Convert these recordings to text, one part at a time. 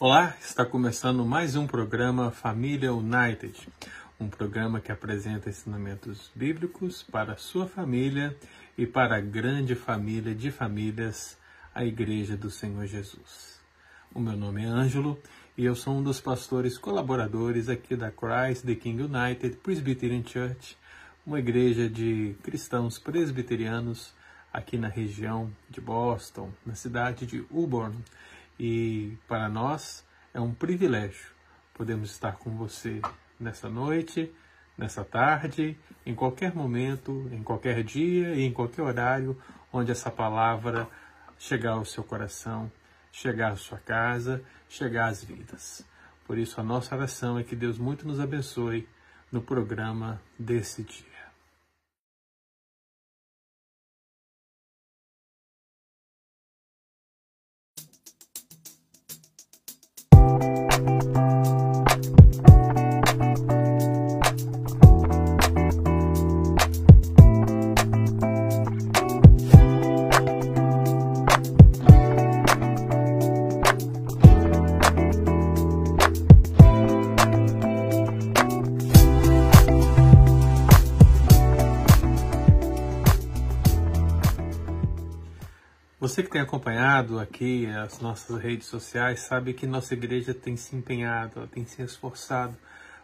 Olá, está começando mais um programa Família United, um programa que apresenta ensinamentos bíblicos para a sua família e para a grande família de famílias, a Igreja do Senhor Jesus. O meu nome é Ângelo e eu sou um dos pastores colaboradores aqui da Christ the King United Presbyterian Church, uma igreja de cristãos presbiterianos aqui na região de Boston, na cidade de Auburn. E para nós é um privilégio podemos estar com você nessa noite, nessa tarde, em qualquer momento, em qualquer dia e em qualquer horário onde essa palavra chegar ao seu coração, chegar à sua casa, chegar às vidas. Por isso, a nossa oração é que Deus muito nos abençoe no programa desse dia. Você que tem acompanhado aqui as nossas redes sociais sabe que nossa igreja tem se empenhado, tem se esforçado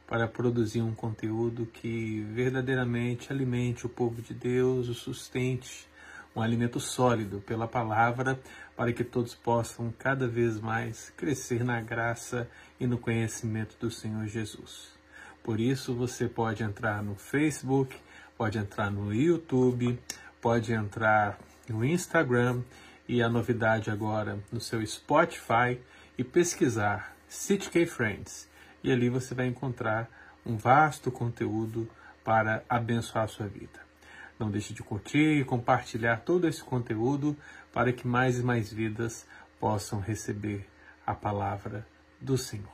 para produzir um conteúdo que verdadeiramente alimente o povo de Deus, o sustente, um alimento sólido pela palavra, para que todos possam cada vez mais crescer na graça e no conhecimento do Senhor Jesus. Por isso, você pode entrar no Facebook, pode entrar no YouTube, pode entrar no Instagram e a novidade agora no seu Spotify e pesquisar CityK Friends. E ali você vai encontrar um vasto conteúdo para abençoar a sua vida. Não deixe de curtir e compartilhar todo esse conteúdo para que mais e mais vidas possam receber a palavra do Senhor.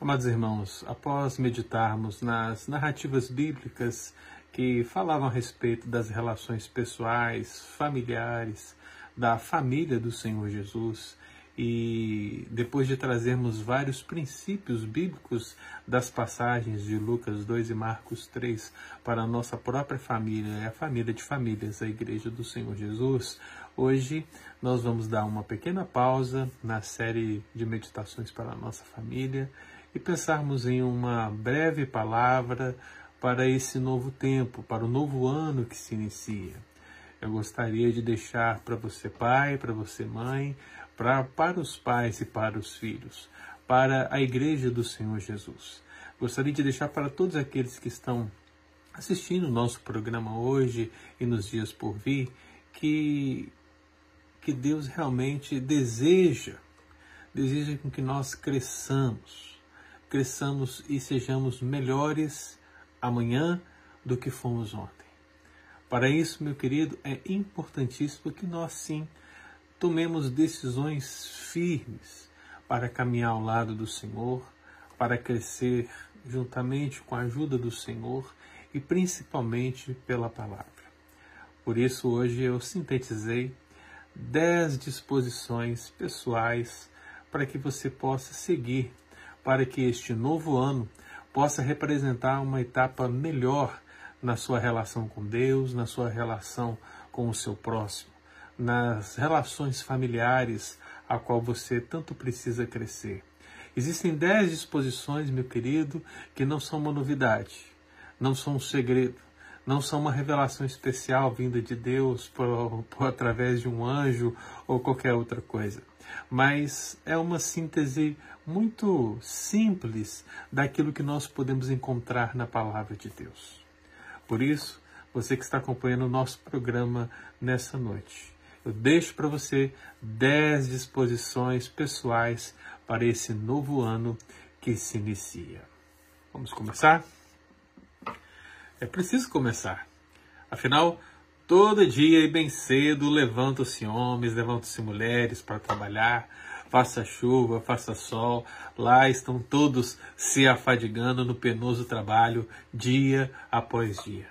Amados irmãos, após meditarmos nas narrativas bíblicas que falavam a respeito das relações pessoais, familiares, da família do Senhor Jesus e depois de trazermos vários princípios bíblicos das passagens de Lucas 2 e Marcos 3 para a nossa própria família e a família de famílias, a Igreja do Senhor Jesus, hoje nós vamos dar uma pequena pausa na série de meditações para a nossa família e pensarmos em uma breve palavra para esse novo tempo, para o novo ano que se inicia. Eu gostaria de deixar para você, pai, para você, mãe, pra, para os pais e para os filhos, para a Igreja do Senhor Jesus. Gostaria de deixar para todos aqueles que estão assistindo o nosso programa hoje e nos dias por vir, que, que Deus realmente deseja, deseja com que nós cresçamos, cresçamos e sejamos melhores amanhã do que fomos ontem. Para isso, meu querido, é importantíssimo que nós sim tomemos decisões firmes para caminhar ao lado do Senhor, para crescer juntamente com a ajuda do Senhor e principalmente pela palavra. Por isso, hoje eu sintetizei dez disposições pessoais para que você possa seguir, para que este novo ano possa representar uma etapa melhor na sua relação com Deus, na sua relação com o seu próximo, nas relações familiares a qual você tanto precisa crescer. Existem dez disposições, meu querido, que não são uma novidade, não são um segredo, não são uma revelação especial vinda de Deus por, por através de um anjo ou qualquer outra coisa, mas é uma síntese muito simples daquilo que nós podemos encontrar na palavra de Deus. Por isso, você que está acompanhando o nosso programa nessa noite, eu deixo para você 10 disposições pessoais para esse novo ano que se inicia. Vamos começar? É preciso começar. Afinal, todo dia e bem cedo levantam-se homens, levantam-se mulheres para trabalhar, faça chuva, faça sol, lá estão todos se afadigando no penoso trabalho dia após dia.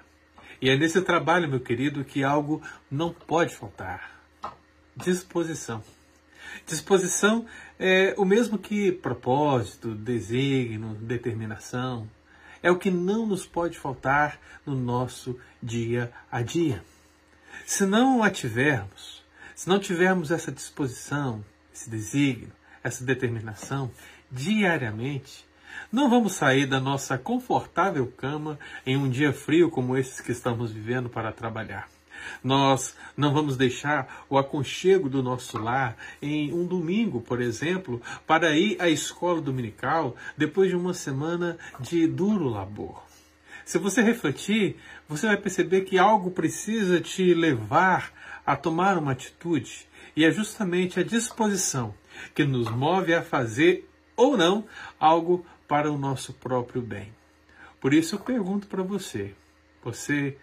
E é nesse trabalho, meu querido, que algo não pode faltar: disposição. Disposição é o mesmo que propósito, desígnio, determinação. É o que não nos pode faltar no nosso dia a dia. Se não a tivermos, se não tivermos essa disposição, esse desígnio, essa determinação diariamente, não vamos sair da nossa confortável cama em um dia frio como esses que estamos vivendo para trabalhar. Nós não vamos deixar o aconchego do nosso lar em um domingo, por exemplo, para ir à escola dominical depois de uma semana de duro labor. Se você refletir, você vai perceber que algo precisa te levar a tomar uma atitude, e é justamente a disposição que nos move a fazer ou não algo para o nosso próprio bem. Por isso eu pergunto para você: você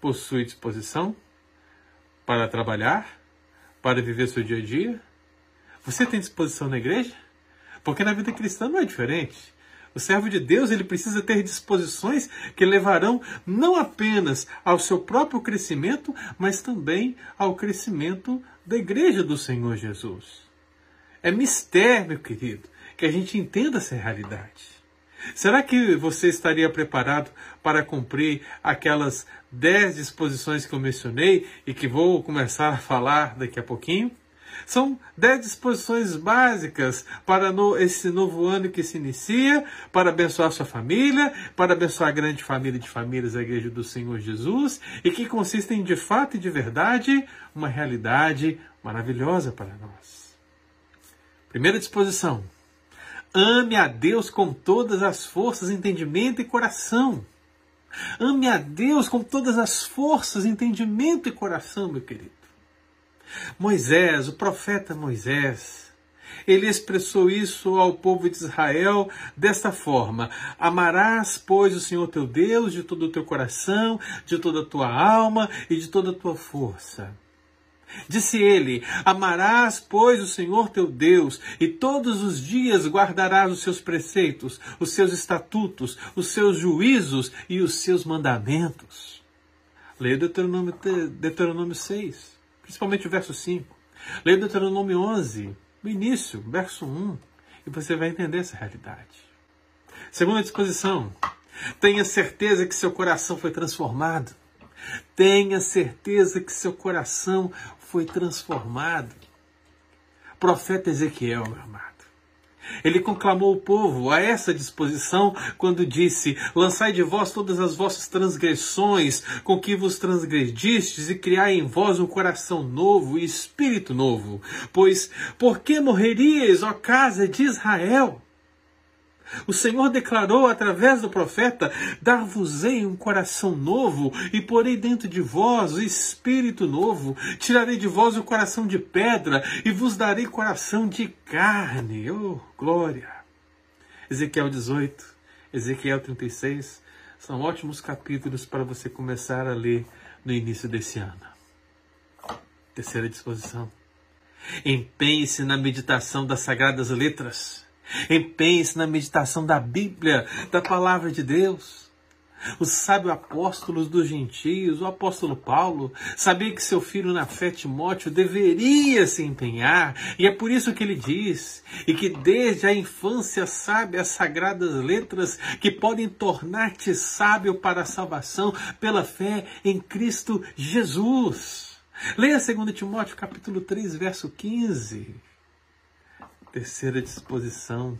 possui disposição para trabalhar, para viver seu dia a dia? Você tem disposição na igreja? Porque na vida cristã não é diferente. O servo de Deus ele precisa ter disposições que levarão não apenas ao seu próprio crescimento, mas também ao crescimento da igreja do Senhor Jesus. É mistério, meu querido, que a gente entenda essa realidade. Será que você estaria preparado para cumprir aquelas dez disposições que eu mencionei e que vou começar a falar daqui a pouquinho? São dez disposições básicas para no, esse novo ano que se inicia, para abençoar sua família, para abençoar a grande família de famílias da Igreja do Senhor Jesus, e que consistem de fato e de verdade uma realidade maravilhosa para nós. Primeira disposição: ame a Deus com todas as forças, entendimento e coração. Ame a Deus com todas as forças, entendimento e coração, meu querido. Moisés, o profeta Moisés, ele expressou isso ao povo de Israel desta forma: Amarás, pois, o Senhor teu Deus de todo o teu coração, de toda a tua alma e de toda a tua força. Disse ele: Amarás, pois, o Senhor teu Deus, e todos os dias guardarás os seus preceitos, os seus estatutos, os seus juízos e os seus mandamentos. Leia Deuteronômio, Deuteronômio 6 principalmente o verso 5. Leia Deuteronômio 11, no início, verso 1, e você vai entender essa realidade. Segunda disposição, tenha certeza que seu coração foi transformado. Tenha certeza que seu coração foi transformado. Profeta Ezequiel, meu amado. Ele conclamou o povo a essa disposição quando disse: Lançai de vós todas as vossas transgressões com que vos transgredistes, e criai em vós um coração novo e espírito novo. Pois, por que morreríeis, ó casa de Israel? O Senhor declarou através do profeta: Dar-vos-ei um coração novo, e porei dentro de vós o espírito novo. Tirarei de vós o coração de pedra, e vos darei coração de carne. Oh, glória! Ezequiel 18, Ezequiel 36 são ótimos capítulos para você começar a ler no início desse ano. Terceira disposição. Empenhe-se na meditação das sagradas letras Empenhe-se na meditação da Bíblia, da palavra de Deus. Os sábios apóstolos dos gentios, o apóstolo Paulo, sabia que seu filho na fé Timóteo deveria se empenhar, e é por isso que ele diz, e que desde a infância sabe as sagradas letras que podem tornar-te sábio para a salvação pela fé em Cristo Jesus. Leia 2 Timóteo capítulo 3, verso 15. Terceira disposição.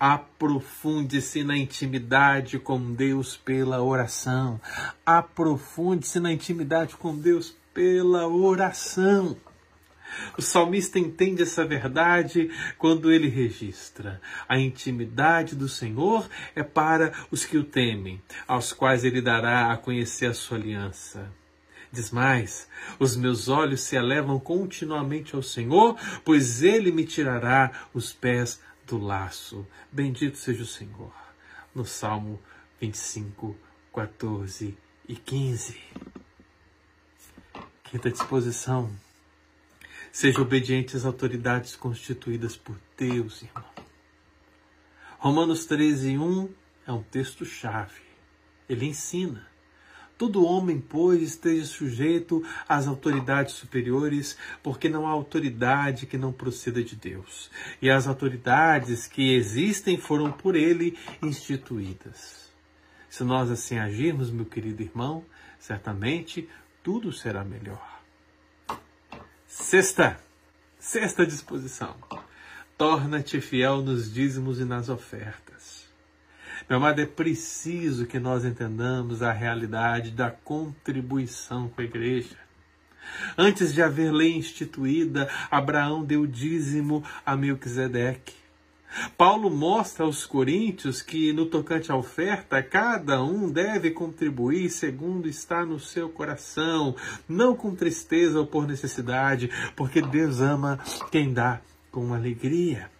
Aprofunde-se na intimidade com Deus pela oração. Aprofunde-se na intimidade com Deus pela oração. O salmista entende essa verdade quando ele registra: a intimidade do Senhor é para os que o temem, aos quais ele dará a conhecer a sua aliança. Diz mais: os meus olhos se elevam continuamente ao Senhor, pois ele me tirará os pés do laço. Bendito seja o Senhor. No Salmo 25, 14 e 15. Quinta disposição. Seja obediente às autoridades constituídas por Deus, irmão. Romanos 13, 1 é um texto-chave. Ele ensina Todo homem, pois, esteja sujeito às autoridades superiores, porque não há autoridade que não proceda de Deus. E as autoridades que existem foram por ele instituídas. Se nós assim agirmos, meu querido irmão, certamente tudo será melhor. Sexta, sexta disposição. Torna-te fiel nos dízimos e nas ofertas. Meu amado, é preciso que nós entendamos a realidade da contribuição com a igreja. Antes de haver lei instituída, Abraão deu dízimo a Melquisedeque. Paulo mostra aos coríntios que, no tocante à oferta, cada um deve contribuir segundo está no seu coração, não com tristeza ou por necessidade, porque Deus ama quem dá com alegria.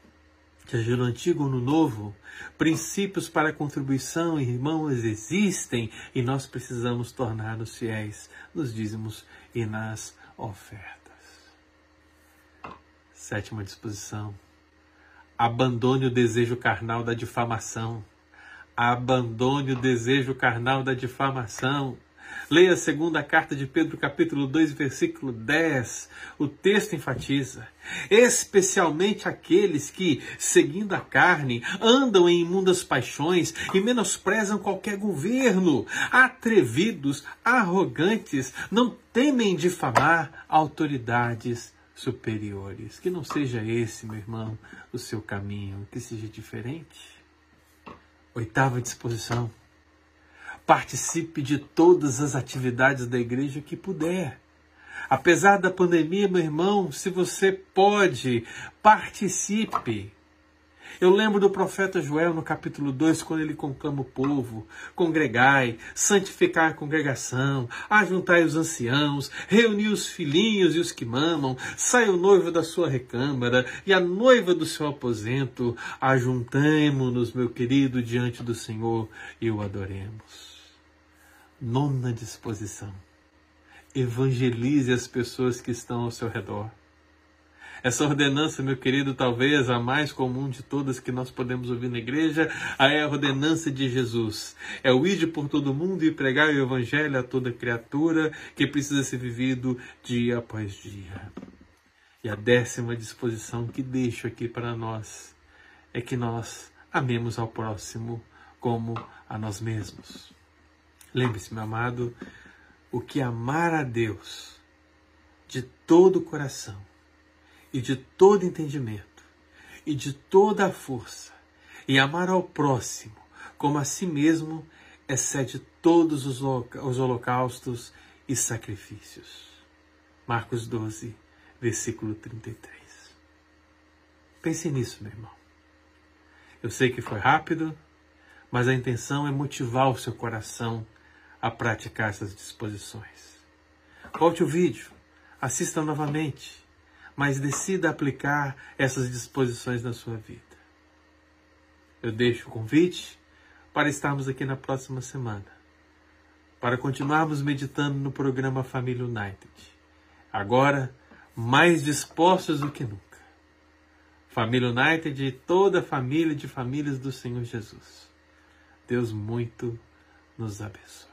Seja no antigo ou no novo, princípios para a contribuição, irmãos, existem e nós precisamos tornar-nos fiéis nos dízimos e nas ofertas. Sétima disposição Abandone o desejo carnal da difamação. Abandone o desejo carnal da difamação. Leia a segunda carta de Pedro, capítulo 2, versículo 10. O texto enfatiza: especialmente aqueles que, seguindo a carne, andam em imundas paixões e menosprezam qualquer governo, atrevidos, arrogantes, não temem difamar autoridades superiores. Que não seja esse, meu irmão, o seu caminho, que seja diferente. Oitava disposição. Participe de todas as atividades da igreja que puder. Apesar da pandemia, meu irmão, se você pode, participe. Eu lembro do profeta Joel no capítulo 2, quando ele conclama o povo: congregai, santificar a congregação, ajuntai os anciãos, reuni os filhinhos e os que mamam, sai o noivo da sua recâmara e a noiva do seu aposento, ajuntemo-nos, meu querido, diante do Senhor e o adoremos. Nona disposição. Evangelize as pessoas que estão ao seu redor. Essa ordenança, meu querido, talvez a mais comum de todas que nós podemos ouvir na igreja, é a ordenança de Jesus. É o ide por todo mundo e pregar o evangelho a toda criatura que precisa ser vivido dia após dia. E a décima disposição que deixo aqui para nós é que nós amemos ao próximo como a nós mesmos. Lembre-se, meu amado, o que amar a Deus de todo o coração e de todo entendimento e de toda a força, e amar ao próximo como a si mesmo, excede todos os holocaustos e sacrifícios. Marcos 12, versículo 33. Pense nisso, meu irmão. Eu sei que foi rápido, mas a intenção é motivar o seu coração a praticar essas disposições. Volte o vídeo, assista novamente mas decida aplicar essas disposições na sua vida. Eu deixo o convite para estarmos aqui na próxima semana, para continuarmos meditando no programa Família United. Agora, mais dispostos do que nunca. Família United e toda a família de famílias do Senhor Jesus. Deus muito nos abençoe.